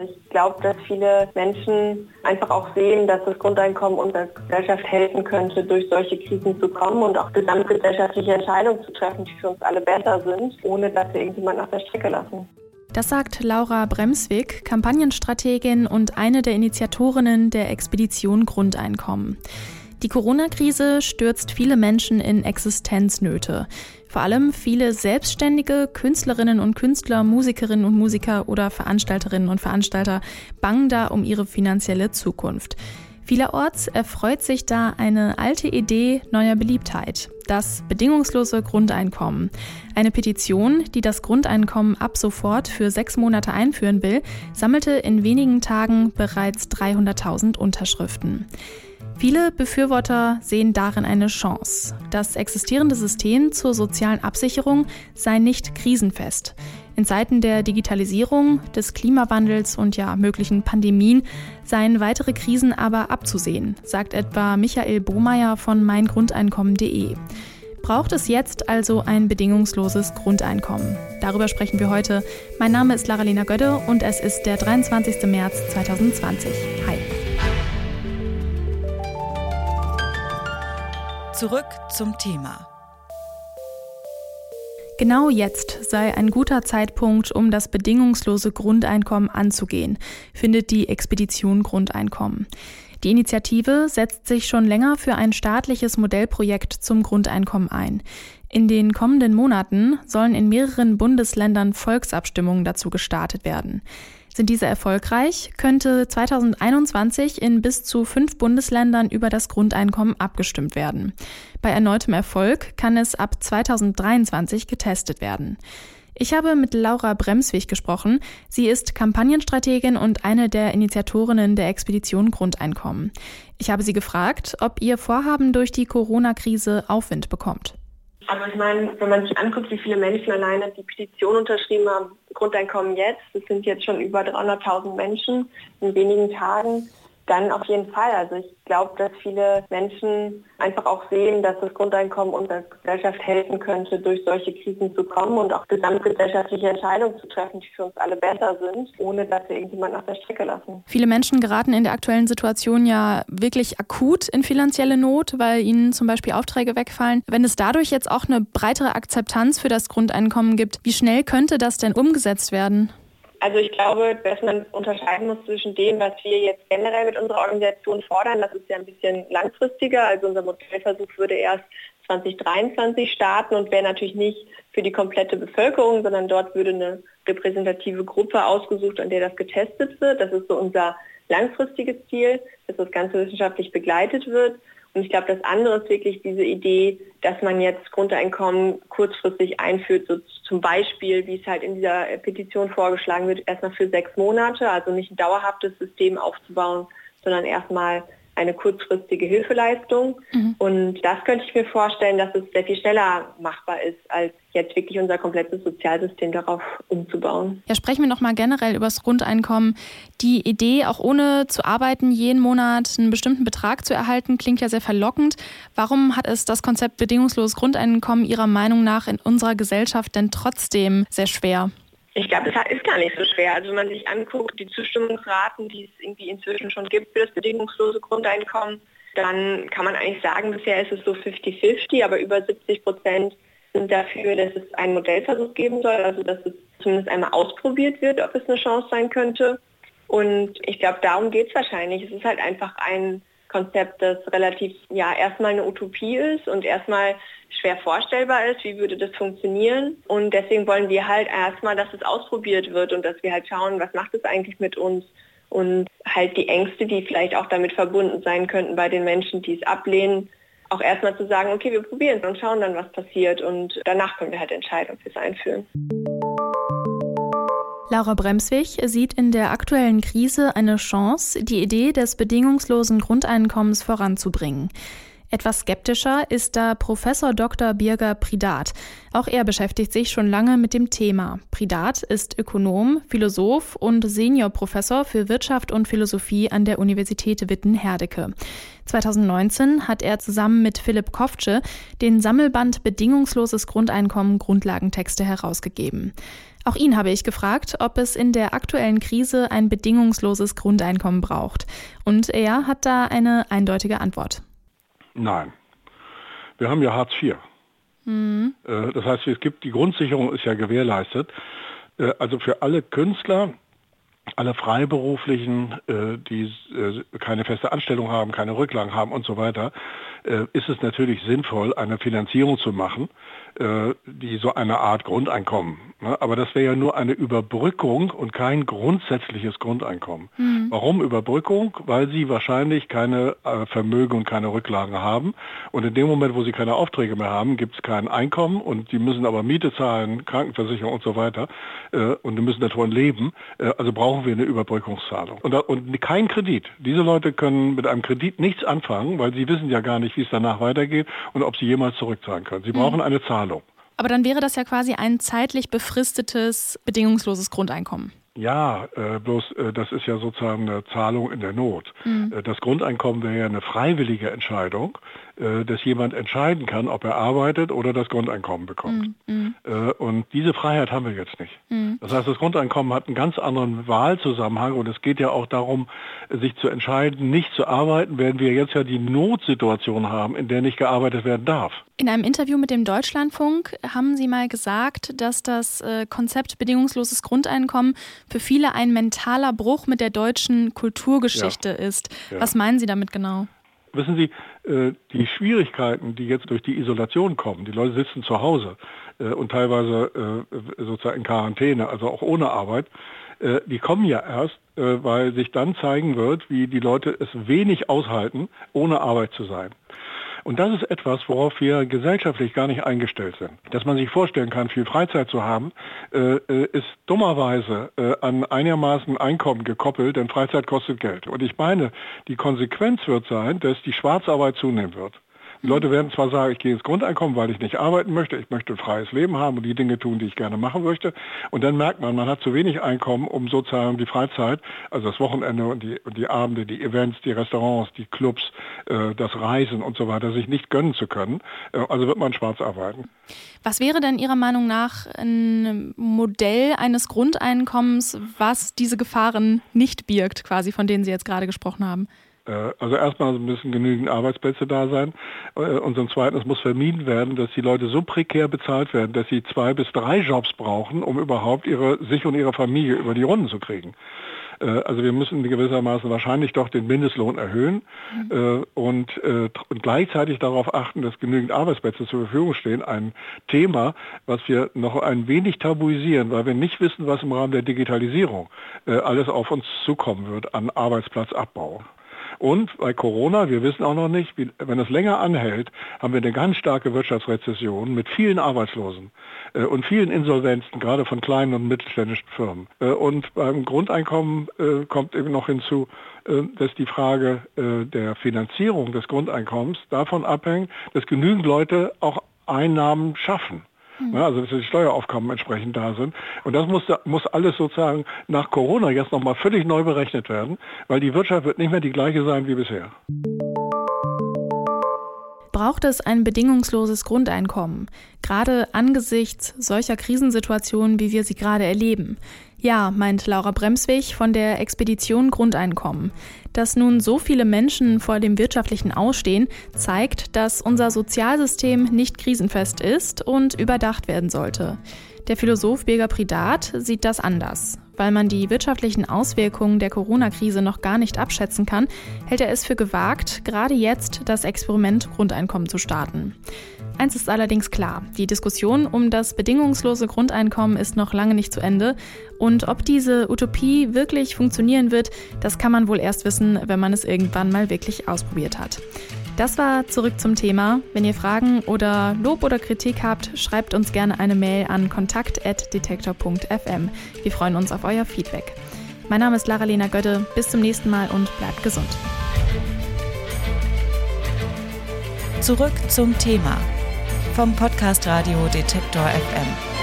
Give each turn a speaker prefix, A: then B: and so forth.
A: Ich glaube, dass viele Menschen einfach auch sehen, dass das Grundeinkommen unserer Gesellschaft helfen könnte, durch solche Krisen zu kommen und auch gesamtgesellschaftliche Entscheidungen zu treffen, die für uns alle besser sind, ohne dass wir irgendjemanden auf der Strecke lassen.
B: Das sagt Laura Bremswig, Kampagnenstrategin und eine der Initiatorinnen der Expedition Grundeinkommen. Die Corona-Krise stürzt viele Menschen in Existenznöte. Vor allem viele selbstständige Künstlerinnen und Künstler, Musikerinnen und Musiker oder Veranstalterinnen und Veranstalter bangen da um ihre finanzielle Zukunft. Vielerorts erfreut sich da eine alte Idee neuer Beliebtheit, das bedingungslose Grundeinkommen. Eine Petition, die das Grundeinkommen ab sofort für sechs Monate einführen will, sammelte in wenigen Tagen bereits 300.000 Unterschriften. Viele Befürworter sehen darin eine Chance. Das existierende System zur sozialen Absicherung sei nicht krisenfest. In Zeiten der Digitalisierung, des Klimawandels und ja möglichen Pandemien seien weitere Krisen aber abzusehen, sagt etwa Michael Bohmeier von meingrundeinkommen.de. Braucht es jetzt also ein bedingungsloses Grundeinkommen? Darüber sprechen wir heute. Mein Name ist Lara-Lena Gödde und es ist der 23. März 2020. Hi.
C: Zurück zum Thema.
B: Genau jetzt sei ein guter Zeitpunkt, um das bedingungslose Grundeinkommen anzugehen, findet die Expedition Grundeinkommen. Die Initiative setzt sich schon länger für ein staatliches Modellprojekt zum Grundeinkommen ein. In den kommenden Monaten sollen in mehreren Bundesländern Volksabstimmungen dazu gestartet werden. Sind diese erfolgreich, könnte 2021 in bis zu fünf Bundesländern über das Grundeinkommen abgestimmt werden. Bei erneutem Erfolg kann es ab 2023 getestet werden. Ich habe mit Laura Bremswig gesprochen. Sie ist Kampagnenstrategin und eine der Initiatorinnen der Expedition Grundeinkommen. Ich habe sie gefragt, ob ihr Vorhaben durch die Corona-Krise Aufwind bekommt.
A: Also ich meine, wenn man sich anguckt, wie viele Menschen alleine die Petition unterschrieben haben, Grundeinkommen jetzt, das sind jetzt schon über 300.000 Menschen in wenigen Tagen, dann auf jeden Fall. Also ich glaube, dass viele Menschen einfach auch sehen, dass das Grundeinkommen unserer Gesellschaft helfen könnte, durch solche Krisen zu kommen und auch gesamtgesellschaftliche Entscheidungen zu treffen, die für uns alle besser sind, ohne dass wir irgendjemanden auf der Strecke lassen.
B: Viele Menschen geraten in der aktuellen Situation ja wirklich akut in finanzielle Not, weil ihnen zum Beispiel Aufträge wegfallen. Wenn es dadurch jetzt auch eine breitere Akzeptanz für das Grundeinkommen gibt, wie schnell könnte das denn umgesetzt werden?
A: Also ich glaube, dass man unterscheiden muss zwischen dem, was wir jetzt generell mit unserer Organisation fordern. Das ist ja ein bisschen langfristiger. Also unser Modellversuch würde erst 2023 starten und wäre natürlich nicht für die komplette Bevölkerung, sondern dort würde eine repräsentative Gruppe ausgesucht, an der das getestet wird. Das ist so unser langfristiges Ziel, dass das Ganze wissenschaftlich begleitet wird. Und ich glaube, das andere ist wirklich diese Idee, dass man jetzt Grundeinkommen kurzfristig einführt, so zum Beispiel, wie es halt in dieser Petition vorgeschlagen wird, erstmal für sechs Monate, also nicht ein dauerhaftes System aufzubauen, sondern erstmal eine kurzfristige Hilfeleistung. Mhm. Und das könnte ich mir vorstellen, dass es sehr viel schneller machbar ist, als jetzt wirklich unser komplettes Sozialsystem darauf umzubauen.
B: Ja, sprechen wir noch mal generell über das Grundeinkommen. Die Idee, auch ohne zu arbeiten, jeden Monat einen bestimmten Betrag zu erhalten, klingt ja sehr verlockend. Warum hat es das Konzept bedingungsloses Grundeinkommen Ihrer Meinung nach in unserer Gesellschaft denn trotzdem sehr schwer?
A: Ich glaube, das ist gar nicht so schwer. Also wenn man sich anguckt, die Zustimmungsraten, die es irgendwie inzwischen schon gibt für das bedingungslose Grundeinkommen, dann kann man eigentlich sagen, bisher ist es so 50-50, aber über 70 Prozent sind dafür, dass es einen Modellversuch geben soll, also dass es zumindest einmal ausprobiert wird, ob es eine Chance sein könnte. Und ich glaube, darum geht es wahrscheinlich. Es ist halt einfach ein Konzept, das relativ, ja, erstmal eine Utopie ist und erstmal schwer vorstellbar ist, wie würde das funktionieren. Und deswegen wollen wir halt erstmal, dass es ausprobiert wird und dass wir halt schauen, was macht es eigentlich mit uns und halt die Ängste, die vielleicht auch damit verbunden sein könnten bei den Menschen, die es ablehnen, auch erstmal zu sagen, okay, wir probieren es und schauen dann, was passiert und danach können wir halt entscheiden, ob wir es einführen.
B: Laura Bremswig sieht in der aktuellen Krise eine Chance, die Idee des bedingungslosen Grundeinkommens voranzubringen. Etwas skeptischer ist da Professor Dr. Birger Pridat. Auch er beschäftigt sich schon lange mit dem Thema. Pridat ist Ökonom, Philosoph und Seniorprofessor für Wirtschaft und Philosophie an der Universität Witten-Herdecke. 2019 hat er zusammen mit Philipp Koftsche den Sammelband Bedingungsloses Grundeinkommen Grundlagentexte herausgegeben. Auch ihn habe ich gefragt, ob es in der aktuellen Krise ein bedingungsloses Grundeinkommen braucht. Und er hat da eine eindeutige Antwort.
D: Nein. Wir haben ja Hartz IV. Mhm. Äh, das heißt, es gibt die Grundsicherung ist ja gewährleistet. Äh, also für alle Künstler, alle Freiberuflichen, äh, die keine feste Anstellung haben, keine Rücklagen haben und so weiter, ist es natürlich sinnvoll, eine Finanzierung zu machen, die so eine Art Grundeinkommen Ne? Aber das wäre ja nur eine Überbrückung und kein grundsätzliches Grundeinkommen. Mhm. Warum Überbrückung? Weil sie wahrscheinlich keine äh, Vermögen und keine Rücklagen haben. Und in dem Moment, wo sie keine Aufträge mehr haben, gibt es kein Einkommen und die müssen aber Miete zahlen, Krankenversicherung und so weiter. Äh, und die müssen davon leben. Äh, also brauchen wir eine Überbrückungszahlung. Und, und kein Kredit. Diese Leute können mit einem Kredit nichts anfangen, weil sie wissen ja gar nicht, wie es danach weitergeht und ob sie jemals zurückzahlen können. Sie mhm. brauchen eine Zahlung.
B: Aber dann wäre das ja quasi ein zeitlich befristetes, bedingungsloses Grundeinkommen.
D: Ja, äh, bloß äh, das ist ja sozusagen eine Zahlung in der Not. Mhm. Äh, das Grundeinkommen wäre ja eine freiwillige Entscheidung, äh, dass jemand entscheiden kann, ob er arbeitet oder das Grundeinkommen bekommt. Mhm. Äh, und diese Freiheit haben wir jetzt nicht. Mhm. Das heißt, das Grundeinkommen hat einen ganz anderen Wahlzusammenhang und es geht ja auch darum, sich zu entscheiden, nicht zu arbeiten, werden wir jetzt ja die Notsituation haben, in der nicht gearbeitet werden darf.
B: In einem Interview mit dem Deutschlandfunk haben Sie mal gesagt, dass das äh, Konzept bedingungsloses Grundeinkommen für viele ein mentaler Bruch mit der deutschen Kulturgeschichte ja. ist. Ja. Was meinen Sie damit genau?
D: Wissen Sie, die Schwierigkeiten, die jetzt durch die Isolation kommen, die Leute sitzen zu Hause äh, und teilweise sozusagen in Quarantäne, also auch ohne Arbeit, die kommen ja erst, weil sich dann zeigen wird, wie die Leute es wenig aushalten, ohne Arbeit zu sein. Und das ist etwas, worauf wir gesellschaftlich gar nicht eingestellt sind. Dass man sich vorstellen kann, viel Freizeit zu haben, äh, äh, ist dummerweise äh, an einigermaßen Einkommen gekoppelt, denn Freizeit kostet Geld. Und ich meine, die Konsequenz wird sein, dass die Schwarzarbeit zunehmen wird. Die Leute werden zwar sagen, ich gehe ins Grundeinkommen, weil ich nicht arbeiten möchte, ich möchte ein freies Leben haben und die Dinge tun, die ich gerne machen möchte. Und dann merkt man, man hat zu wenig Einkommen, um sozusagen die Freizeit, also das Wochenende und die, und die Abende, die Events, die Restaurants, die Clubs, äh, das Reisen und so weiter, sich nicht gönnen zu können. Äh, also wird man schwarz arbeiten.
B: Was wäre denn Ihrer Meinung nach ein Modell eines Grundeinkommens, was diese Gefahren nicht birgt, quasi von denen Sie jetzt gerade gesprochen haben?
D: Äh, also erstmal müssen genügend Arbeitsplätze da sein äh, und zum Zweiten, es muss vermieden werden, dass die Leute so prekär bezahlt werden, dass sie zwei bis drei Jobs brauchen, um überhaupt ihre, sich und ihre Familie über die Runden zu kriegen. Äh, also wir müssen gewissermaßen wahrscheinlich doch den Mindestlohn erhöhen mhm. und, und gleichzeitig darauf achten, dass genügend Arbeitsplätze zur Verfügung stehen. Ein Thema, was wir noch ein wenig tabuisieren, weil wir nicht wissen, was im Rahmen der Digitalisierung alles auf uns zukommen wird an Arbeitsplatzabbau. Und bei Corona, wir wissen auch noch nicht, wie, wenn es länger anhält, haben wir eine ganz starke Wirtschaftsrezession mit vielen Arbeitslosen äh, und vielen Insolvenzen, gerade von kleinen und mittelständischen Firmen. Äh, und beim Grundeinkommen äh, kommt eben noch hinzu, äh, dass die Frage äh, der Finanzierung des Grundeinkommens davon abhängt, dass genügend Leute auch Einnahmen schaffen. Mhm. Also dass die Steueraufkommen entsprechend da sind. Und das muss, muss alles sozusagen nach Corona jetzt nochmal völlig neu berechnet werden, weil die Wirtschaft wird nicht mehr die gleiche sein wie bisher
B: braucht es ein bedingungsloses Grundeinkommen, gerade angesichts solcher Krisensituationen, wie wir sie gerade erleben. Ja, meint Laura Bremswig von der Expedition Grundeinkommen. Dass nun so viele Menschen vor dem wirtschaftlichen Ausstehen, zeigt, dass unser Sozialsystem nicht krisenfest ist und überdacht werden sollte. Der Philosoph Birger Pridat sieht das anders. Weil man die wirtschaftlichen Auswirkungen der Corona-Krise noch gar nicht abschätzen kann, hält er es für gewagt, gerade jetzt das Experiment Grundeinkommen zu starten. Eins ist allerdings klar, die Diskussion um das bedingungslose Grundeinkommen ist noch lange nicht zu Ende und ob diese Utopie wirklich funktionieren wird, das kann man wohl erst wissen, wenn man es irgendwann mal wirklich ausprobiert hat. Das war zurück zum Thema. Wenn ihr Fragen oder Lob oder Kritik habt, schreibt uns gerne eine Mail an kontakt.detektor.fm. Wir freuen uns auf euer Feedback. Mein Name ist Lara-Lena Götte. Bis zum nächsten Mal und bleibt gesund.
C: Zurück zum Thema vom Podcast Radio Detektor FM.